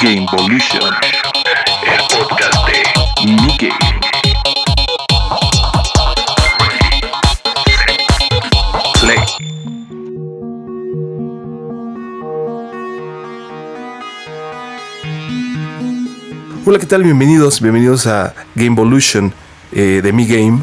Gamevolution, el podcast de Game. Play. Hola, ¿qué tal? Bienvenidos, bienvenidos a Gamevolution eh, de Mi Game,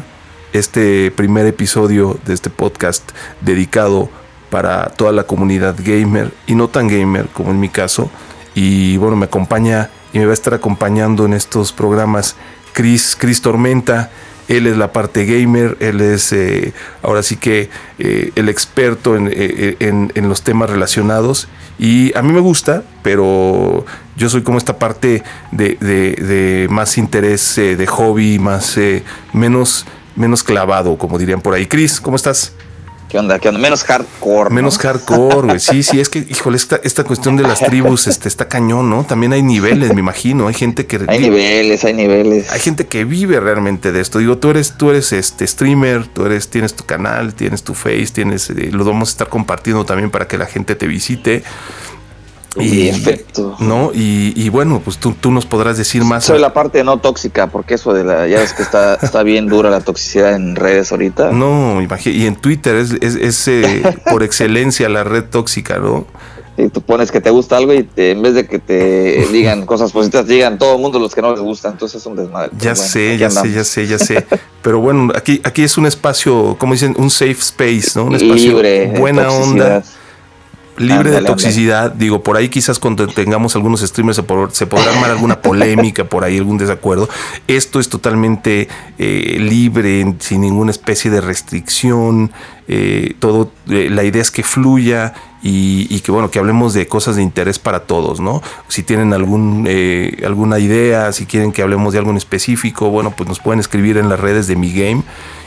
este primer episodio de este podcast dedicado para toda la comunidad gamer y no tan gamer como en mi caso. Y bueno, me acompaña y me va a estar acompañando en estos programas Chris, Chris Tormenta. Él es la parte gamer, él es eh, ahora sí que eh, el experto eh, en, en, los temas relacionados. Y a mí me gusta, pero yo soy como esta parte de, de, de más interés, de hobby, más menos, menos clavado, como dirían por ahí. Chris, ¿cómo estás? ¿Qué onda? ¿Qué onda? Menos hardcore. Menos hardcore, güey. Sí, sí, es que, híjole, esta, esta cuestión de las tribus este, está cañón, ¿no? También hay niveles, me imagino. Hay gente que. Hay niveles, hay niveles. Hay gente que vive realmente de esto. Digo, tú eres, tú eres este streamer, tú eres, tienes tu canal, tienes tu face, tienes. Eh, lo vamos a estar compartiendo también para que la gente te visite. Y, efecto. ¿no? Y, y, bueno, pues tú, tú, nos podrás decir más. Soy la parte no tóxica, porque eso de la. Ya ves que está, está bien dura la toxicidad en redes ahorita. No, imagínate. Y en Twitter es, es, es eh, por excelencia la red tóxica, ¿no? Y tú pones que te gusta algo y te, en vez de que te digan cosas positivas, digan todo el mundo los que no les gustan. Entonces es un desmadre. Ya bueno, sé, ya andamos. sé, ya sé, ya sé. Pero bueno, aquí, aquí es un espacio, como dicen, un safe space, ¿no? Un espacio Libre, buena onda libre de toxicidad. Digo, por ahí quizás cuando tengamos algunos streamers se, por, se podrá armar alguna polémica, por ahí algún desacuerdo. Esto es totalmente eh, libre, sin ninguna especie de restricción. Eh, todo, eh, la idea es que fluya y, y, que bueno, que hablemos de cosas de interés para todos, ¿no? Si tienen algún, eh, alguna idea, si quieren que hablemos de algo en específico, bueno, pues nos pueden escribir en las redes de mi game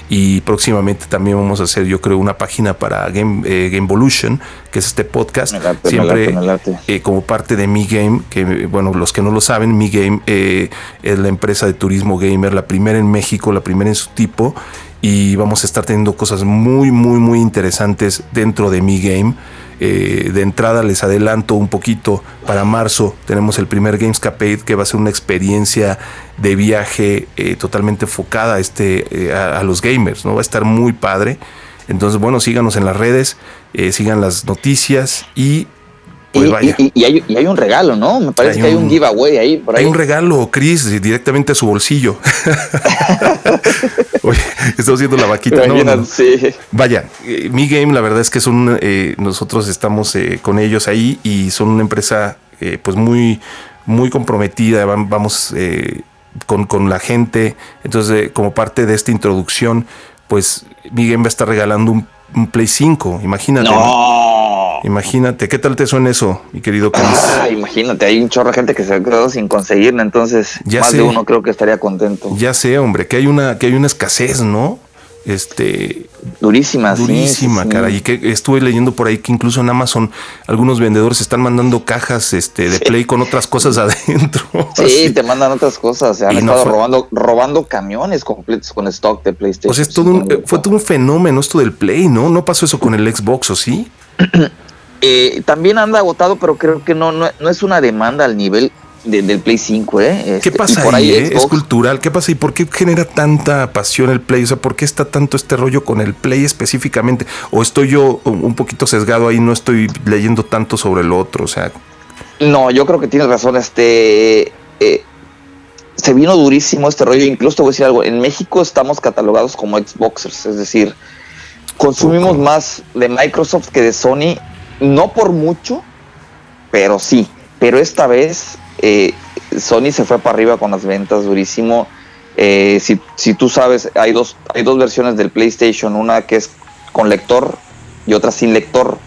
y próximamente también vamos a hacer yo creo una página para Game eh, Gamevolution que es este podcast late, siempre me late, me late. Eh, como parte de Mi Game que bueno los que no lo saben Mi Game eh, es la empresa de turismo gamer la primera en México la primera en su tipo y vamos a estar teniendo cosas muy muy muy interesantes dentro de Mi Game eh, de entrada les adelanto un poquito, para marzo tenemos el primer Gamescapade que va a ser una experiencia de viaje eh, totalmente enfocada a, este, eh, a, los gamers, ¿no? Va a estar muy padre. Entonces, bueno, síganos en las redes, sigan las noticias y pues y, vaya. Y, y, hay, y, hay, un regalo, ¿no? Me parece hay que hay un, un giveaway ahí, por ahí. Hay un regalo, Chris, directamente a su bolsillo. Oye, estamos haciendo la vaquita, ¿no? no. Sí. Vaya, eh, Mi Game, la verdad es que son, eh, nosotros estamos eh, con ellos ahí y son una empresa, eh, pues muy, muy comprometida. Vamos eh, con, con, la gente. Entonces, como parte de esta introducción, pues Mi Game va a estar regalando un, un Play 5, imagínate. No. ¿no? Imagínate, ¿qué tal te suena eso, mi querido Chris? Ah, imagínate, hay un chorro de gente que se ha quedado sin conseguirla, entonces ya más sé. de uno creo que estaría contento. Ya sé, hombre, que hay una, que hay una escasez, ¿no? Este durísima, durísima, sí, sí, cara. Y que estuve leyendo por ahí que incluso en Amazon algunos vendedores están mandando cajas este, de sí. Play con otras cosas adentro. Sí, así. te mandan otras cosas. Se han y estado no robando, robando camiones completos con stock de PlayStation. O sea, es todo un, fue todo un fenómeno esto del Play, ¿no? No pasó eso con el Xbox, ¿o sí? Eh, también anda agotado, pero creo que no, no, no es una demanda al nivel de, del Play 5, ¿eh? Este, ¿Qué pasa por ahí? ahí eh? Es cultural. ¿Qué pasa? ¿Y por qué genera tanta pasión el Play? O sea, ¿por qué está tanto este rollo con el Play específicamente? ¿O estoy yo un poquito sesgado ahí? No estoy leyendo tanto sobre lo otro, o sea. No, yo creo que tienes razón. Este. Eh, se vino durísimo este rollo. Incluso te voy a decir algo. En México estamos catalogados como Xboxers, es decir, consumimos más de Microsoft que de Sony no por mucho, pero sí. Pero esta vez eh, Sony se fue para arriba con las ventas durísimo. Eh, si, si, tú sabes, hay dos, hay dos versiones del PlayStation, una que es con lector y otra sin lector.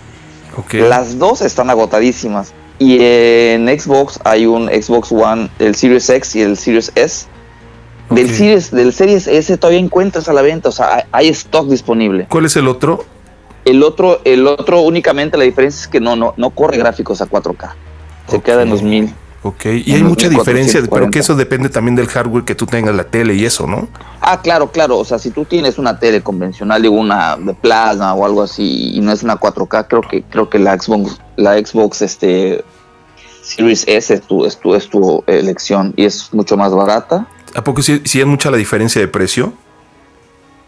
Okay. Las dos están agotadísimas. Y en Xbox hay un Xbox One, el Series X y el Series S. Okay. Del, Series, del Series S todavía encuentras a la venta, o sea, hay, hay stock disponible. ¿Cuál es el otro? El otro, el otro únicamente la diferencia es que no, no, no corre gráficos a 4K. Se okay. queda en los 1000. Ok, y hay mucha diferencia, pero que eso depende también del hardware que tú tengas, la tele y eso, ¿no? Ah, claro, claro. O sea, si tú tienes una tele convencional, digo una de plasma o algo así, y no es una 4K, creo que, creo que la Xbox, la Xbox, este Series S es tu, es tu, es tu elección y es mucho más barata. ¿A poco sí, sí es mucha la diferencia de precio?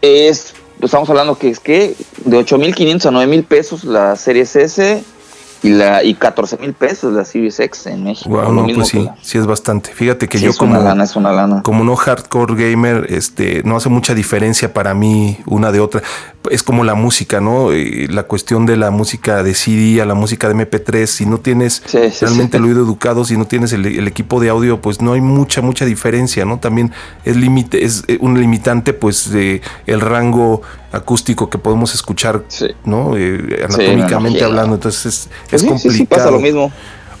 Es, estamos hablando que es que de 8.500 a 9.000 pesos la Series S y la y 14 mil pesos la Series X en México. Wow, no, pues sí, sí es bastante. Fíjate que Sí, yo es como, una lana, es una lana. como no hardcore gamer, este, no hace mucha diferencia para mí una de otra. Es como la música, ¿no? Eh, La cuestión de la música de CD a la música de MP3, si no tienes Sí, realmente el oído educado, si no tienes el, el equipo de audio, pues no hay mucha, mucha diferencia, ¿no? También es límite, es eh, un limitante, pues, de el rango acústico que podemos escuchar, Sí. ¿no? Eh, me anatómicamente hablando, entonces es, es Sí, sí, complicado. sí, pasa lo mismo.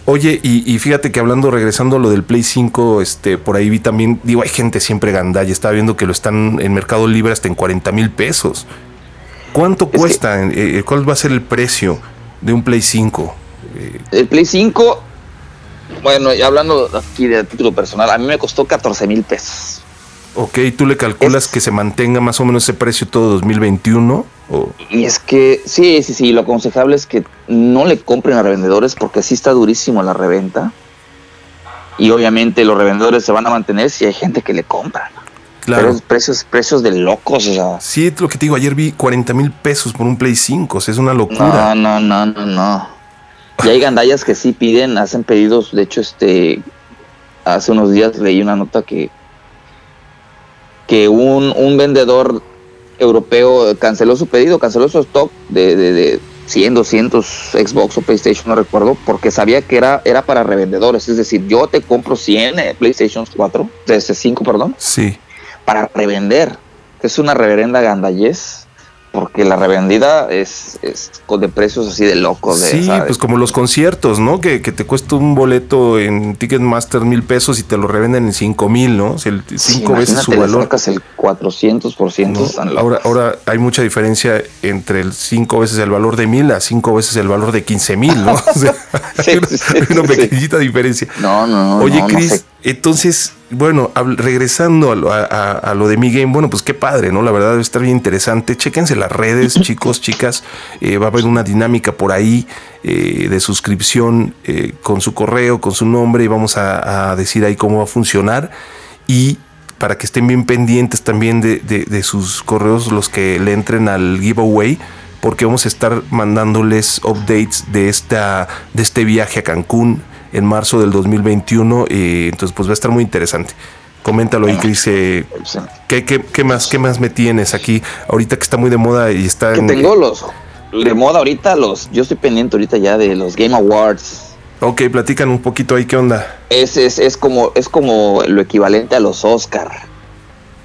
Oye, y, y fíjate que hablando, regresando a lo del Play 5, este, por ahí vi también, digo, hay gente siempre gandalla, estaba viendo que lo están en Mercado Libre hasta en 40 mil pesos. ¿Cuánto cuesta? Eh, ¿Cuál va a ser el precio de un Play 5? El Play 5, bueno, y hablando aquí de título personal, a mí me costó 14 mil pesos. Ok, ¿tú le calculas Es- que se mantenga más o menos ese precio todo 2021? ¿O? Y es que, sí, sí, sí, lo aconsejable es que no le compren a revendedores porque sí está durísimo la reventa. Y obviamente los revendedores se van a mantener si hay gente que le compra. Claro. Pero precios, precios de locos, o sea. Sí, es lo que te digo, ayer vi 40 mil pesos por un Play 5, o sea, es una locura. No, no, no, no, no. Y hay gandallas que sí piden, hacen pedidos. De hecho, este hace unos días leí una nota que que un, un vendedor europeo canceló su pedido, canceló su stock de, de, de 100, 200 Xbox o PlayStation, no recuerdo, porque sabía que era, era para revendedores. Es decir, yo te compro 100 eh, PlayStation 4, de 5, perdón, Sí. para revender. Es una reverenda gandallez, porque la revendida es, es de precios así de locos. De, Sí, ¿sabes? pues como los conciertos, ¿no? Que, que te cuesta un boleto en Ticketmaster mil pesos y te lo revenden en cinco mil, ¿no? O sea, el- Sí, cinco veces su imagínate, le valor. sacas el 400%. ¿no? Ahora, ahora hay mucha diferencia entre el cinco veces el valor de mil a cinco veces el valor de quince mil, ¿no? O sea, Sí, hay una, sí, una pequeñita diferencia. No, no, no. Oye, no, sé. Entonces, bueno, regresando a lo, a- a- a lo de mi game, bueno, pues qué padre, ¿no? La verdad debe estar bien interesante. Chéquense las redes, chicos, chicas. Eh, va a haber una dinámica por ahí eh, de suscripción eh, con su correo, con su nombre, y vamos a, a decir ahí cómo va a funcionar. Y para que estén bien pendientes también de, de- de sus correos, los que le entren al giveaway porque vamos a estar mandándoles updates de esta de este viaje a Cancún en marzo del 2021 y entonces pues va a estar muy interesante. Coméntalo ahí, Cris. eh. ¿qué, qué, qué más, ¿Qué más me tienes aquí? Ahorita que está muy de moda y está Que en... tengo los de moda ahorita, los. Yo estoy pendiente ahorita ya de los Game Awards. Ok, platican un poquito ahí, ¿qué onda? Es, es, es como es como lo equivalente a los Oscar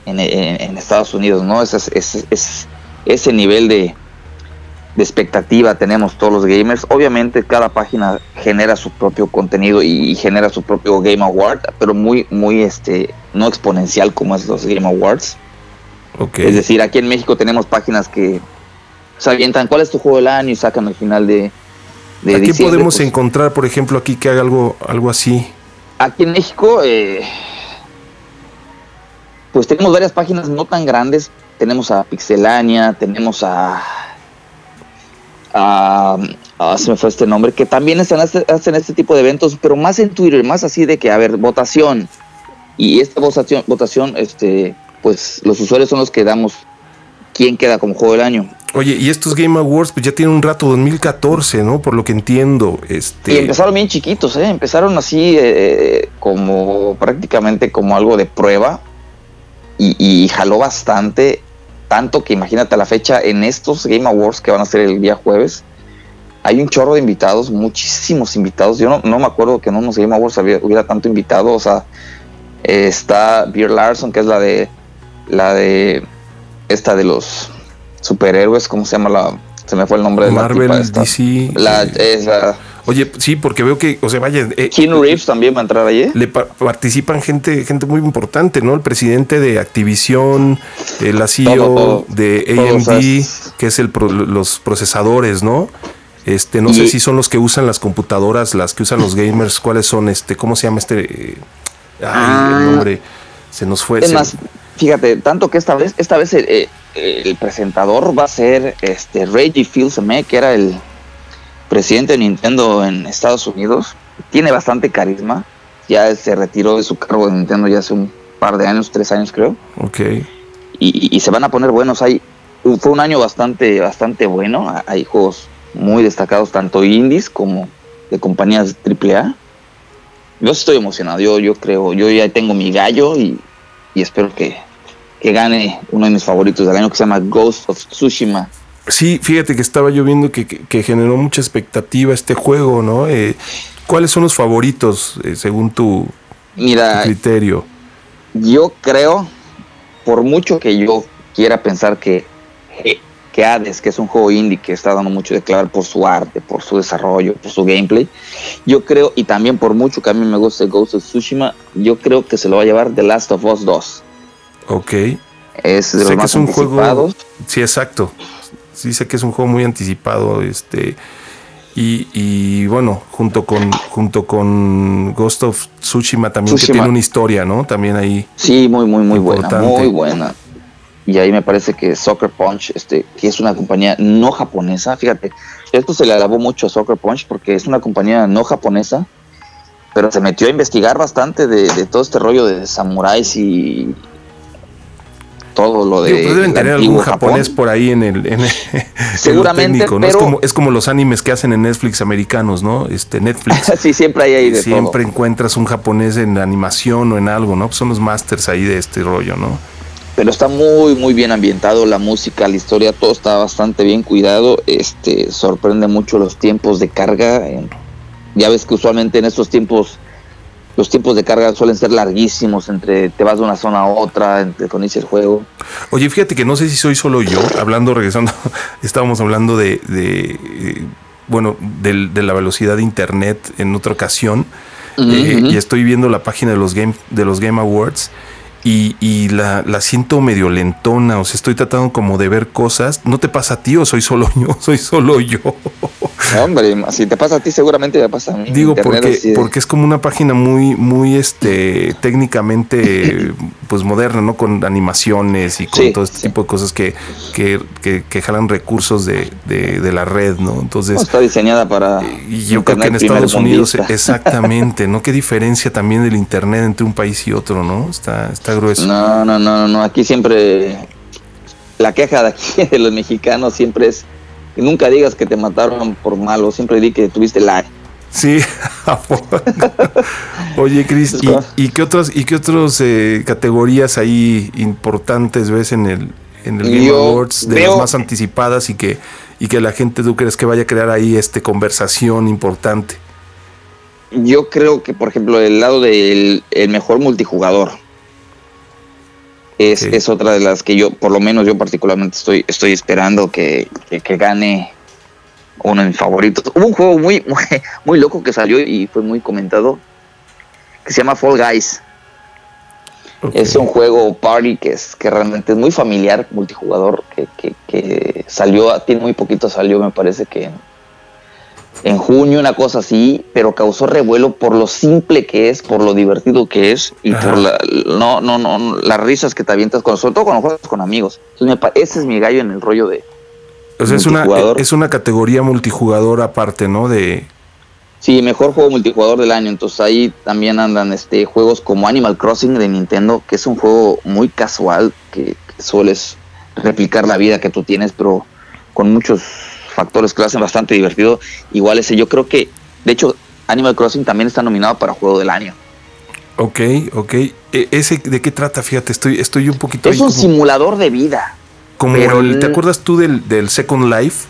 en, en- en Estados Unidos, ¿no? Es, es- es- ese nivel de, de expectativa tenemos todos los gamers. Obviamente cada página genera su propio contenido y, genera su propio Game Award, pero muy, muy este, no exponencial como es los Game Awards. Ok. Es decir, aquí en México tenemos páginas que se avientan cuál es tu juego del año y sacan al final de, de Aquí diciembre, podemos pues, encontrar, por ejemplo, aquí que haga algo, algo así. Aquí en México, eh, pues tenemos varias páginas no tan grandes. Tenemos a Pixelania, tenemos a, a, a- se me fue este nombre, que también están hace- hacen este tipo de eventos, pero más en Twitter, más así de que, a ver, votación. Y esta votación, votación, este, pues los usuarios son los que damos quién queda como juego del año. Oye, y estos Game Awards pues ya tienen un rato, 2014, ¿no? Por lo que entiendo. Este... Y empezaron bien chiquitos, ¿eh? Empezaron así eh, como prácticamente como algo de prueba y, y jaló bastante, tanto que imagínate a la fecha en estos Game Awards que van a ser el día jueves, hay un chorro de invitados, muchísimos invitados. Yo no, no me acuerdo que en unos Game Awards hubiera tanto invitado, o sea, eh, está Beer Larson, que es la de la de esta de los superhéroes, ¿cómo se llama la? Se me fue el nombre de la Marvel, tipa esta. DC. La, es la- Oye, sí, porque veo que, o sea, vaya, eh, Keanu Reeves también va a entrar allí. le pa- participan gente, gente muy importante, ¿no? El presidente de Activision, eh, la CEO Todo, todo. de AMD, que es el pro- los procesadores, ¿no? Este, no Y- sé si son los que usan las computadoras, las que usan los gamers, ¿cuáles son? Este, ¿cómo se llama este? eh, ay, Ah. el nombre se nos fue. Es se- más, fíjate, tanto que esta vez, esta vez el, eh, el presentador va a ser este Reggie Fils-Aimé, que era el presidente de Nintendo en Estados Unidos. tiene bastante carisma. Ya se retiró de su cargo de Nintendo ya hace un par de años, tres años creo. Ok. Y, y se van a poner buenos. Hay, fue un año bastante, bastante bueno. Hay juegos muy destacados, tanto indies como de compañías AAA. Yo estoy emocionado, yo, yo creo, yo ya tengo mi gallo y, y espero que, que gane uno de mis favoritos del año que se llama Ghost of Tsushima. Sí, fíjate que estaba yo viendo que, que- que generó mucha expectativa este juego, ¿no? Eh, ¿Cuáles son los favoritos eh, según tu, criterio? yo creo, por mucho que yo quiera pensar que, que Hades, que es un juego indie que está dando mucho de clavar por su arte, por su desarrollo, por su gameplay, yo creo, y también por mucho que a mí me guste Ghost of Tsushima, yo creo que se lo va a llevar The Last of Us 2. Ok. Es de Sé los que más es un juego. Sí, exacto. Sí, sé que es un juego muy anticipado. Este. Y, y bueno, junto con, junto con Ghost of Tsushima también que tiene una historia, ¿no? También ahí. Sí, muy, muy, muy buena, muy buena. Y ahí me parece que Soccer Punch, este, que es una compañía no japonesa, fíjate, esto se le alabó mucho a Soccer Punch porque es una compañía no japonesa, pero se metió a investigar bastante de, de todo este rollo de samuráis y todo lo de. Digo, pues deben tener algún japonés Japón. por ahí en el, en el- en lo Seguramente, técnico, ¿no? Es pero- como, es como los animes que hacen en Netflix americanos, ¿no? Este Netflix. sí, siempre hay ahí de Siempre todo. encuentras un japonés en animación o en algo, ¿no? Pues son los masters ahí de este rollo, ¿no? Pero está muy, muy bien ambientado, la música, la historia, todo está bastante bien cuidado. Este, sorprende mucho los tiempos de carga. Ya ves que usualmente en estos tiempos, los tiempos de carga suelen ser larguísimos, entre te vas de una zona a otra, entre cuando el juego. Oye, fíjate que no sé si soy solo yo, hablando, regresando, estábamos hablando de, de, eh, bueno, del- de, la velocidad de internet en otra ocasión, eh, y estoy viendo la página de los Game, de los Game Awards. Y, y la, la siento medio lentona, o sea, estoy tratando como de ver cosas. ¿No te pasa a ti o soy solo yo? Soy solo yo. No, hombre, si te pasa a ti, seguramente me pasa a mí. Digo, Internet porque, de- porque es como una página muy, muy este, técnicamente pues moderna, ¿no? Con animaciones y con Sí, todo este sí. tipo de cosas que, que, que- que jalan recursos de, de- de la red, ¿no? No, Entonces, está diseñada para. y yo creo que en Estados Unidos, exactamente, ¿no? Qué diferencia también del internet entre un país y otro, ¿no? Está, está grueso. No, no, no, no. Aquí siempre. La queja de aquí de los mexicanos siempre es. que nunca digas que te mataron por malo, siempre di que tuviste la. Sí. Oye, Cris, ¿y, y qué otras, y qué otras eh, categorías ahí importantes ves en el, en el Game Yo Awards de veo- las más anticipadas y que, y que la gente tú crees que vaya a crear ahí este conversación importante? Yo creo que, por ejemplo, el lado del el mejor multijugador es, Sí. es otra de las que yo, por lo menos yo particularmente estoy, estoy esperando que, que, que gane uno de mis favoritos. Hubo un juego muy, muy, muy loco que salió y fue muy comentado que se llama Fall Guys. Es un juego party que es que realmente es muy familiar, multijugador, que, que, que salió, tiene muy poquito salió, me parece que en, junio, una cosa así, pero causó revuelo por lo simple que es, por lo divertido que es y Ajá. por la, no, no, no, no, las risas que te avientas, con, sobre todo cuando juegas con amigos. Entonces, me ese es mi gallo en el rollo de, O sea, es una, es una categoría multijugador aparte, ¿no? De, Sí, mejor juego multijugador del año. Entonces ahí también andan este juegos como Animal Crossing de Nintendo, que es un juego muy casual, que, que sueles replicar la vida que tú tienes, pero con muchos factores que lo hacen bastante divertido. Igual ese, yo creo que, de hecho, Animal Crossing también está nominado para juego del año. ok, ok. E- ¿Ese de qué trata? Fíjate, estoy, estoy un poquito Es ahí un como- simulador de vida. como el- ¿Te acuerdas tú del, del Second Life?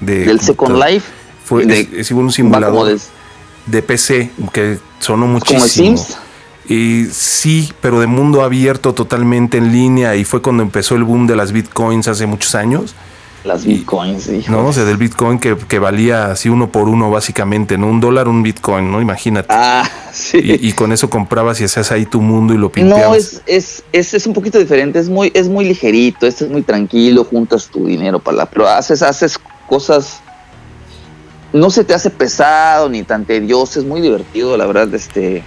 De Del Second? Life. Fue, de- es, es un como simulador de- de PC que sonó como muchísimo. el Sims. Y sí, pero de mundo abierto totalmente en línea y fue cuando empezó el boom de las bitcoins hace muchos años, Las bitcoins, hijo. ¿no? O sea, del bitcoin que, que valía así uno por uno básicamente, ¿no? Un dólar, un bitcoin, ¿no? Imagínate. Ah, sí. Y, y con eso comprabas y hacías ahí tu mundo y lo pimpeabas. No, es, es, es, es un poquito diferente, es muy, es muy ligerito, este es muy tranquilo, juntas tu dinero para la, pero haces, haces cosas, no se te hace pesado ni tan tedioso, es muy divertido, la verdad, este,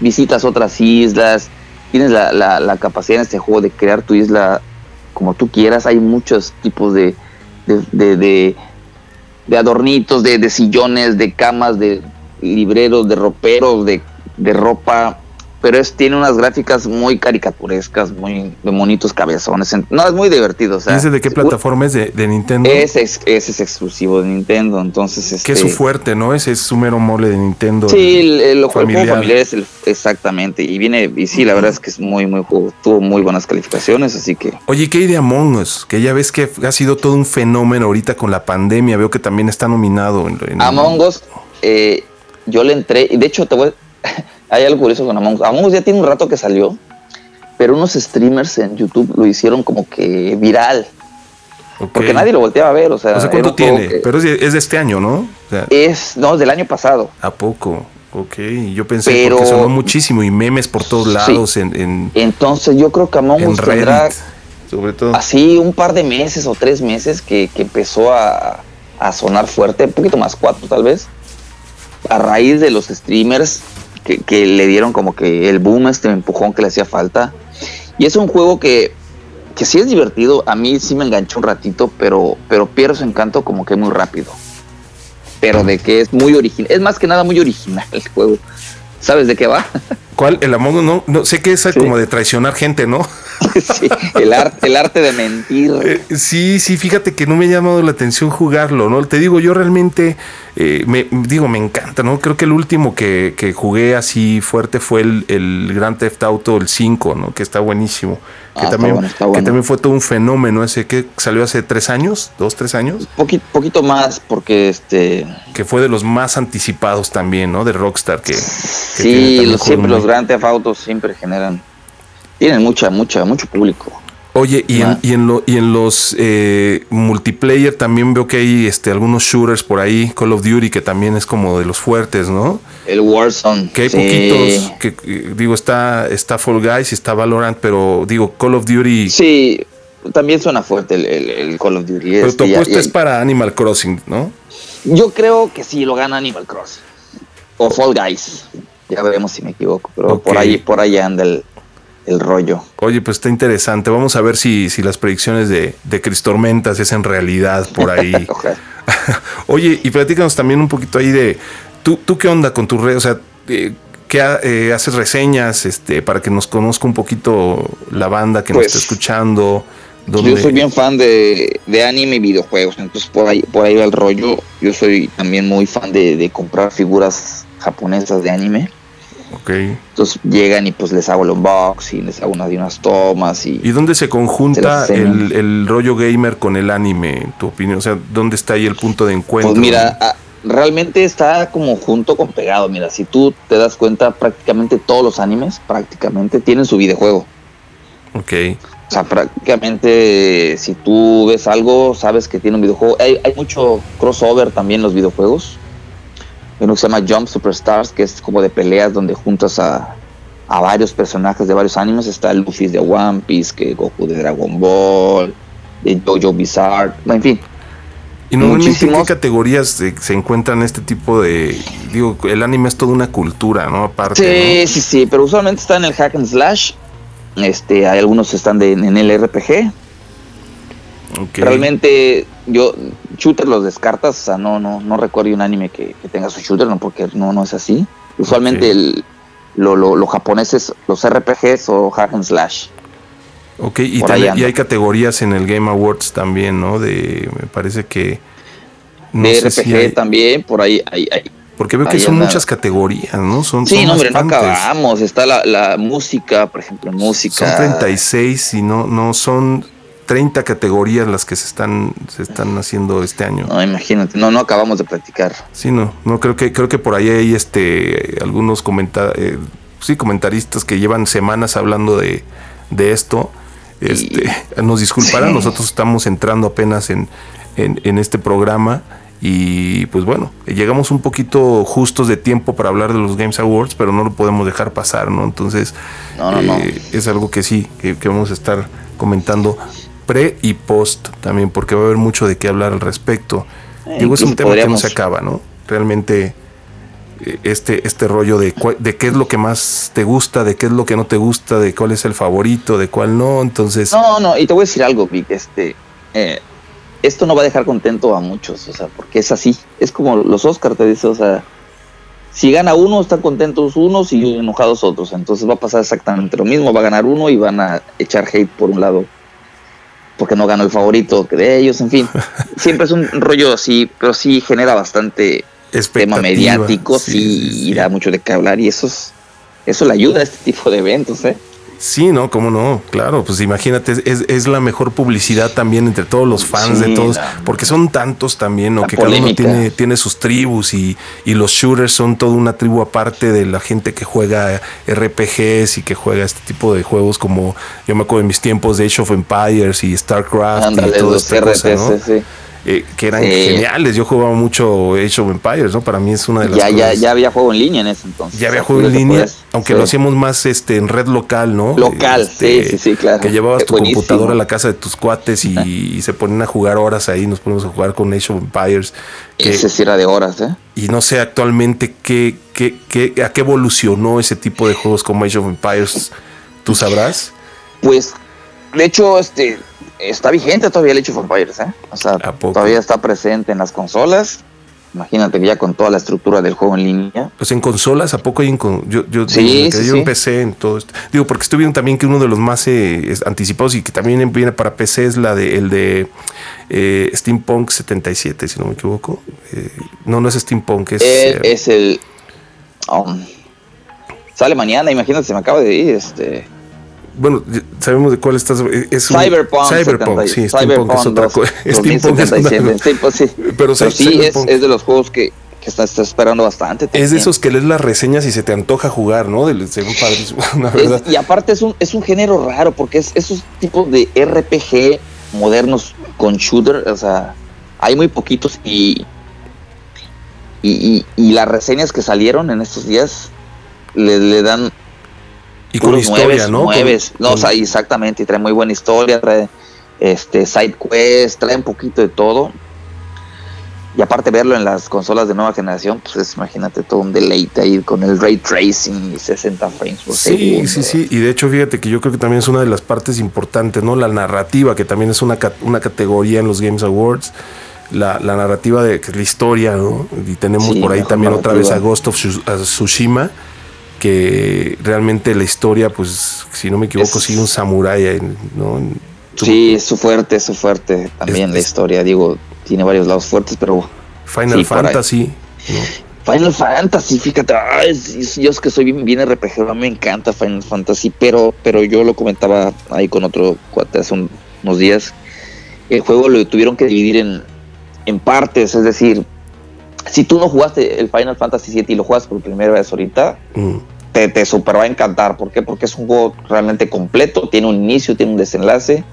visitas otras islas, tienes la, la, la capacidad en este juego de crear tu isla como tú quieras, hay muchos tipos de, de, de, de- adornitos, de, sillones, de camas, de libreros, de roperos, de ropa, pero es, tiene unas gráficas muy caricaturescas, muy de monitos cabezones. No, es muy divertido. O sea, ¿Ese de qué plataforma es? ¿De, Nintendo? Ese es, ese es exclusivo de Nintendo, entonces... Este, que es su fuerte, ¿no? Ese es su mero mole de Nintendo. Sí, el, lo familiar. familiar es el, exactamente. Y viene, y sí, la verdad es que es muy, muy tuvo muy buenas calificaciones, así que... Oye, ¿qué hay de Among Us? Que ya ves que ha sido todo un fenómeno ahorita con la pandemia. Veo que también está nominado. En, Among Us, eh, yo le entré, y de hecho te voy... hay algo curioso con Among Us. Among Us ya tiene un rato que salió, pero unos streamers en YouTube lo hicieron como que viral. Porque nadie lo volteaba a ver, o sea. No sé cuánto tiene, pero es de, este año, ¿no? es, no, es del año pasado. ¿A poco? Ok, yo pensé que porque sonó muchísimo y memes por todos lados en, Entonces yo creo que Among Us tendrá sobre todo. así un par de meses o tres meses que, empezó a, a, sonar fuerte, un poquito más, cuatro tal vez, a raíz de los streamers que, le dieron como que el boom, este empujón que le hacía falta. Y es un juego que, que sí es divertido, a mí sí me enganchó un ratito, pero, pero pierde su encanto como que muy rápido. Pero de que es muy original, es más que nada muy original el juego. ¿Sabes de qué va? ¿Cuál? El Among no, no sé que es como de traicionar gente, ¿no? sí, el, arte, el arte de mentir. Eh, sí, sí, fíjate que no me ha llamado la atención jugarlo, ¿no? Te digo, yo realmente, eh, me, digo, me encanta, ¿no? Creo que el último que, que jugué así fuerte fue el, el Grand Theft Auto, el 5, ¿no? Que está buenísimo. Que, ah, también, que también fue todo un fenómeno ese que salió hace tres años, dos, tres años. Poquito, poquito más, porque este... Que fue de los más anticipados también, ¿no? De Rockstar, que... sí, siempre los Grand Theft Auto siempre generan tienen mucha, mucha, mucho público. Oye, y, en, y, en, lo, y en los eh, multiplayer también veo que hay este, algunos shooters por ahí, Call of Duty, que también es como de los fuertes, ¿no? El Warzone. Que hay poquitos, que eh, digo, está, está Fall Guys y está Valorant, pero digo, Call of Duty... Sí, también suena fuerte el, Call of Duty. Pero tu este, apuesta es para Animal Crossing, ¿no? Yo creo que sí, lo gana Animal Crossing. O Fall Guys. Ya veremos si me equivoco, pero por ahí, por ahí anda el, el rollo. Oye, pues está interesante. Vamos a ver si, si las predicciones de, de Cristormentas es en realidad por ahí. Oye, y platícanos también un poquito ahí de, ¿tú, tú qué onda con tu red? O sea, eh, ¿qué eh, haces reseñas este, para que nos conozca un poquito la banda que nos está pues, escuchando? Yo soy bien fan de, de, anime y videojuegos, entonces por ahí, por ahí va el rollo. Yo soy también muy fan de, de comprar figuras japonesas de anime. Entonces llegan y pues les hago el unboxing, les hago unas, unas tomas y... ¿Y dónde se conjunta el, rollo gamer con el anime, en tu opinión? O sea, ¿dónde está ahí el punto de encuentro? Pues mira, ah, realmente está como junto con pegado. Mira, si tú te das cuenta, prácticamente todos los animes, prácticamente, tienen su videojuego. Ok. O sea, prácticamente si tú ves algo, sabes que tiene un videojuego. Hay, hay mucho crossover también en los videojuegos uno que se llama Jump Superstars, que es como de peleas donde juntas a, a varios personajes de varios animes. Está Luffy de One Piece, que Goku de Dragon Ball, de Jojo Bizarre, en fin. ¿Y normalmente en qué categorías se, encuentran este tipo de... Digo, el anime es toda una cultura, ¿no? Aparte, sí, sí, sí, pero usualmente está en el hack and slash. Este, hay algunos que están de, en el RPG. Realmente yo shooter los descartas, o sea, no, no, no recuerdo un anime que, tenga su shooter, no, porque no, no es así. Usualmente el, lo, lo, los japoneses, los RPGs o hack and slash. Ok, y, y, hay categorías en el Game Awards también, ¿no? De, me parece que... de RPG también, por ahí hay, porque veo que son muchas categorías, ¿no? Son, sí, no, hombre, no acabamos. Está la, la, música, por ejemplo, música. Son 36 y no, no son 30 categorías las que se están se están haciendo este año. No, imagínate, no no acabamos de practicar. Sí, no, no creo que creo que por ahí hay este algunos eh, sí, comentaristas que llevan semanas hablando de, de esto. Este, nos disculparán, nosotros estamos entrando apenas en, en, este programa y pues bueno, llegamos un poquito justos de tiempo para hablar de los Games Awards, pero no lo podemos dejar pasar, ¿no? Entonces, eh, es algo que sí, que, que, vamos a estar comentando pre y post también, porque va a haber mucho de qué hablar al respecto. Eh, Digo, es un tema que no se acaba, ¿no? Realmente eh, este, este rollo de, de qué es lo que más te gusta, de qué es lo que no te gusta, de cuál es el favorito, de cuál no, entonces... No, no, y te voy a decir algo, Vic, este... Eh, esto no va a dejar contento a muchos, o sea, porque es así. Es como los Oscars te dicen, o sea, si gana uno, están contentos unos y enojados otros. Entonces va a pasar exactamente lo mismo. Va a ganar uno y van a echar hate por un lado. Porque no ganó el favorito de ellos. En fin, siempre es un rollo así, pero sí genera bastante tema mediático. Sí, y da mucho de qué hablar. Y eso, es, eso le ayuda a este tipo de eventos. ¿eh? Sí, no, cómo no, claro, pues imagínate, es, es la mejor publicidad también entre todos los fans de todos, porque son tantos también, ¿no? Que cada uno tiene, tiene sus tribus y, y, los shooters son toda una tribu aparte de la gente que juega RPGs y que juega este tipo de juegos como yo me acuerdo de mis tiempos de Age of Empires y StarCraft y todo esta cosa, ¿no? Sí. Eh, que eran geniales. Yo jugaba mucho Age of Empires, ¿no? Para mí es una de las ya, Ya, ya había juego en línea en ese entonces. Ya había juego en línea, aunque lo hacíamos más este en red local, ¿no? Local, sí, este, sí, sí, claro. Que llevabas tu computadora a la casa de tus cuates y, se ponían a jugar horas ahí, nos ponemos a jugar con Age of Empires. Que, ese sí era de horas, ¿eh? Y no sé actualmente qué, qué, qué, a qué evolucionó ese tipo de juegos como Age of Empires. ¿Tú sabrás? Pues, de hecho, este está vigente todavía el Age of Empires, ¿eh? O sea, todavía está presente en las consolas. Imagínate que ya con toda la estructura del juego en línea. Pues en consolas, ¿a poco hay en Yo, yo, sí, yo empecé en todo esto. Digo, porque estoy viendo también que uno de los más eh, anticipados y que también viene para PC es la de el de eh, Steampunk 77, si no me equivoco. Eh, no, no es Steampunk, es. es el. Um, sale mañana, imagínate, se me acaba de ir este bueno, sabemos de cuál estás. Es un, Cyberpunk. Cyberpunk, sí, Cyberpunk es otra cosa. Steampunk es pues sí. Pero, sí, es, es, de los juegos que, que estás, esperando bastante. Es de esos que lees las reseñas y se te antoja jugar, ¿no? Según padrísimo, verdad. y aparte es un, es un género raro porque es esos tipos de RPG modernos con shooter, o sea, hay muy poquitos y, y, y, y las reseñas que salieron en estos días le, le dan y con historia, ¿no? no, O sea, exactamente, y trae muy buena historia, trae este side quest, trae un poquito de todo. Y aparte verlo en las consolas de nueva generación, pues es, imagínate todo un deleite ahí con el ray tracing y 60 frames por segundo. Sí, sí, sí. Y de hecho, fíjate que yo creo que también es una de las partes importantes, ¿no? La narrativa, que también es una, una categoría en los Games Awards. La, la narrativa de la historia, ¿no? Y tenemos por ahí también otra vez a Ghost of Tsushima que realmente la historia, pues, si no me equivoco, sigue un samurái, ¿no? Sí, es su fuerte, es su fuerte también la historia, digo, tiene varios lados fuertes, pero... Final Fantasy. Final Fantasy, fíjate, yo es que soy bien, bien RPG, me encanta Final Fantasy, pero, pero yo lo comentaba ahí con otro cuate hace unos días, el juego lo tuvieron que dividir en, en partes, es decir, si tú no jugaste el Final Fantasy VII y lo juegas por primera vez ahorita, mm. te, te super va a encantar. ¿Por qué? Porque es un juego realmente completo, tiene un inicio, tiene un desenlace.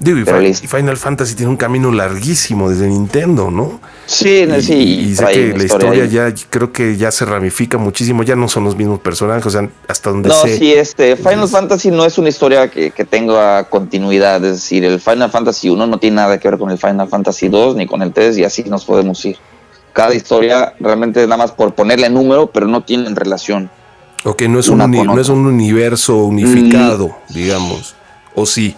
Digo, y, Final Fantasy tiene un camino larguísimo desde Nintendo, ¿no? Sí, sí. Y, sé que la historia, ya creo que ya se ramifica muchísimo, ya no son los mismos personajes, o sea, hasta donde No, sí, este, Final Fantasy no es una historia que, que, tenga continuidad, es decir, el Final Fantasy 1 no tiene nada que ver con el Final Fantasy 2 ni con el 3 y así nos podemos ir cada historia realmente es nada más por ponerle número, pero no tienen relación. Ok, no es, un, no es un universo unificado, mm. digamos, o sí.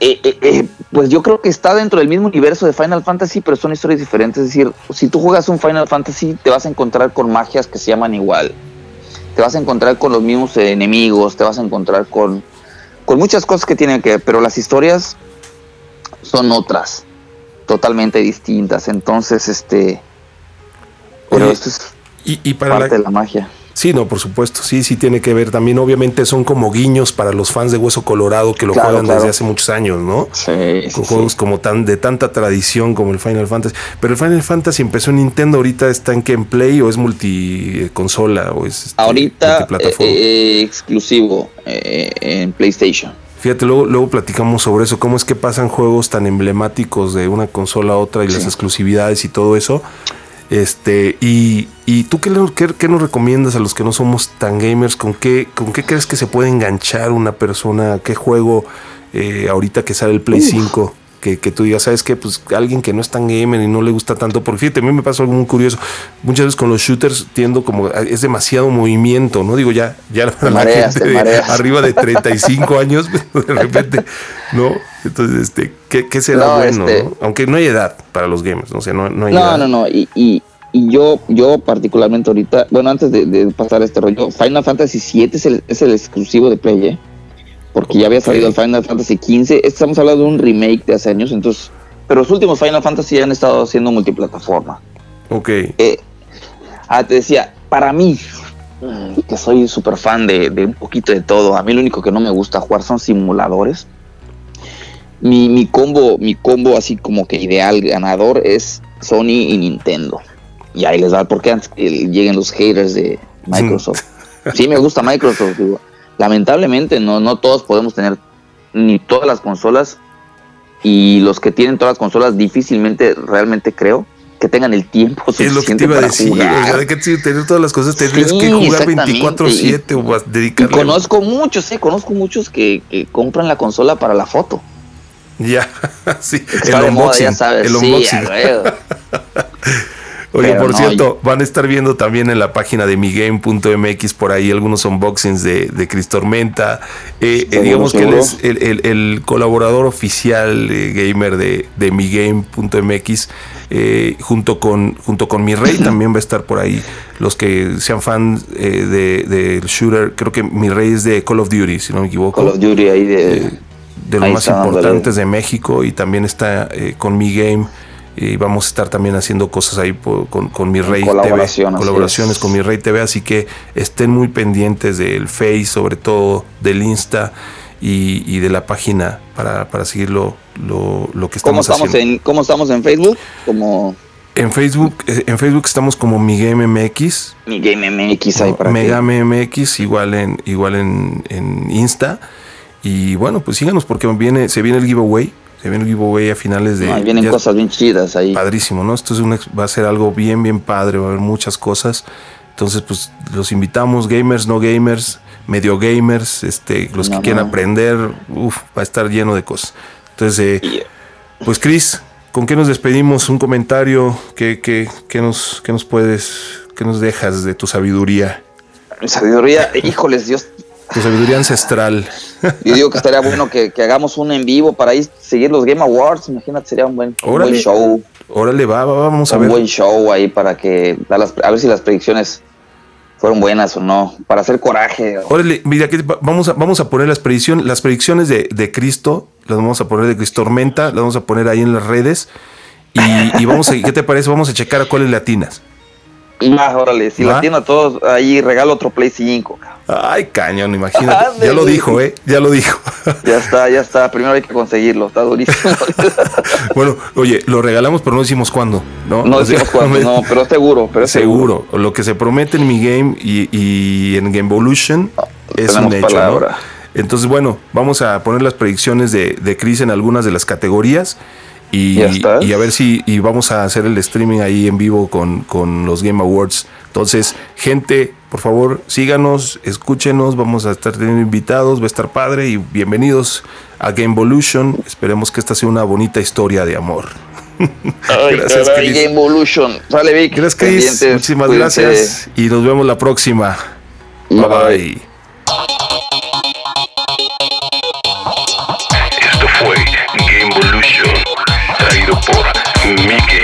Eh, eh, eh, pues yo creo que está dentro del mismo universo de Final Fantasy, pero son historias diferentes. Es decir, si tú juegas un Final Fantasy, te vas a encontrar con magias que se llaman igual. Te vas a encontrar con los mismos enemigos, te vas a encontrar con, con muchas cosas que tienen que ver, pero las historias son otras, totalmente distintas. Entonces, este, pero esto es y, para parte de la magia. Sí, no, por supuesto, sí, sí tiene que ver también. Obviamente son como guiños para los fans de Hueso Colorado que lo juegan desde hace muchos años, ¿no? Sí. Con juegos como tan de tanta tradición como el Final Fantasy. Pero el Final Fantasy empezó en Nintendo, ahorita está en que en Play o es multiconsola o es este, ahorita eh, eh, exclusivo eh, en PlayStation. Fíjate, luego, luego platicamos sobre eso, cómo es que pasan juegos tan emblemáticos de una consola a otra y las exclusividades y todo eso. Este, y, y tú qué, qué, nos recomiendas a los que no somos tan gamers? ¿Con qué, con qué crees que se puede enganchar una persona? ¿Qué juego eh, ahorita que sale el Play 5? Que, que, tú digas, ¿sabes qué? Pues alguien que no es tan gamer y no le gusta tanto, porque fíjate, a mí me pasa algo muy curioso. Muchas veces con los shooters tiendo como, es demasiado movimiento, ¿no? Digo, ya, ya la gente arriba de 35 años, de repente, ¿no? Entonces, este, ¿qué, qué será bueno? Este Aunque no hay edad para los gamers, ¿no? O sea, no, no hay no, No, no, y, y, y yo, yo particularmente ahorita, bueno, antes de, pasar este rollo, Final Fantasy VII es el, es el exclusivo de Play, ¿eh? Porque ya había salido el Final Fantasy XV. Estamos hablando de un remake de hace años, entonces. Pero los últimos Final Fantasy han estado haciendo multiplataforma. Ok. Eh, ah, te decía, para mí, que soy súper fan de, de, un poquito de todo, a mí lo único que no me gusta jugar son simuladores. Mi, mi combo, mi combo así como que ideal ganador es Sony y Nintendo. Y ahí les va porque antes que lleguen los haters de Microsoft. Sí, me gusta Microsoft. Lamentablemente no, no todos podemos tener ni todas las consolas y los que tienen todas las consolas difícilmente realmente creo que tengan el tiempo suficiente es lo que te iba a decir, jugar. O que tener todas las cosas tendrías que jugar 24/7 o dedicarle. conozco muchos, sí, conozco muchos que, que, compran la consola para la foto. Ya, sí, el unboxing, moda, ya sabes, el unboxing. Oye, por cierto, van a estar viendo también en la página de migame.mx por ahí algunos unboxings de, de Cristormenta. Eh, eh, digamos que él es el, colaborador oficial eh, gamer de, de migame.mx. junto con junto con mi rey. También va a estar por ahí los que sean fans del de, shooter. Creo que mi rey es de Call of Duty si no me equivoco. Call of Duty ahí de de los más importantes de México. Y también está con mi game y vamos a estar también haciendo cosas ahí con, mi Rey colaboración, TV, colaboraciones con mi Rey TV, así que estén muy pendientes del Face, sobre todo del Insta y, de la página para, para seguir lo, que estamos, ¿Cómo estamos En, ¿Cómo estamos en Facebook? Como... En Facebook, eh, en Facebook estamos como Mi Game MX. Mi Game MX ahí para Megame MX, igual en, igual en, en Insta. Y bueno, pues síganos porque viene, se viene el giveaway se viene giveaway a finales de. Ahí vienen cosas bien chidas ahí. Padrísimo, ¿no? Esto es va a ser algo bien, bien padre, va a haber muchas cosas. Entonces, pues los invitamos, gamers, no gamers, medio gamers, este, los que quieran aprender, uf, va a estar lleno de cosas. Entonces, eh, pues Chris, ¿con qué nos despedimos? Un comentario, ¿qué, qué, qué, nos, qué nos puedes, qué nos dejas de tu sabiduría? Mi sabiduría, híjoles, Dios, tu sabiduría ancestral. Yo digo que estaría bueno que, hagamos un en vivo para ir seguir los Game Awards. Imagínate, sería un buen, show. Órale, va, vamos a ver. Un buen show ahí para que a ver si las predicciones fueron buenas o no, para hacer coraje. Órale, mira, vamos a, vamos a poner las predicciones, las predicciones de, Cristo, las vamos a poner de Cristo Tormenta, las vamos a poner ahí en las redes. Y, vamos a, ¿qué te parece? Vamos a checar a cuáles latinas. Más, órale, si latinas a todos, ahí regalo otro Play 5. Ay, cañón, imagínate. Ya lo dijo, ¿eh? Ya lo dijo. Ya está, ya está. Primero hay que conseguirlo. Está durísimo. bueno, oye, lo regalamos, pero no decimos cuándo, ¿no? No decimos cuándo, no, pero seguro. Pero seguro. Lo que se promete en mi game y, en Game Evolution es un hecho, Entonces, bueno, vamos a poner las predicciones de, de Chris en algunas de las categorías. Y, y, a ver si y vamos a hacer el streaming ahí en vivo con, con los Game Awards. Entonces, gente, por favor, síganos, escúchenos, vamos a estar teniendo invitados, va a estar padre y bienvenidos a Game Evolution. Esperemos que esta sea una bonita historia de amor. Ay, gracias, caray, Game Evolution. Vale, Vic. Gracias, Chris. Muchísimas gracias y nos vemos la próxima. bye. bye. Mickey.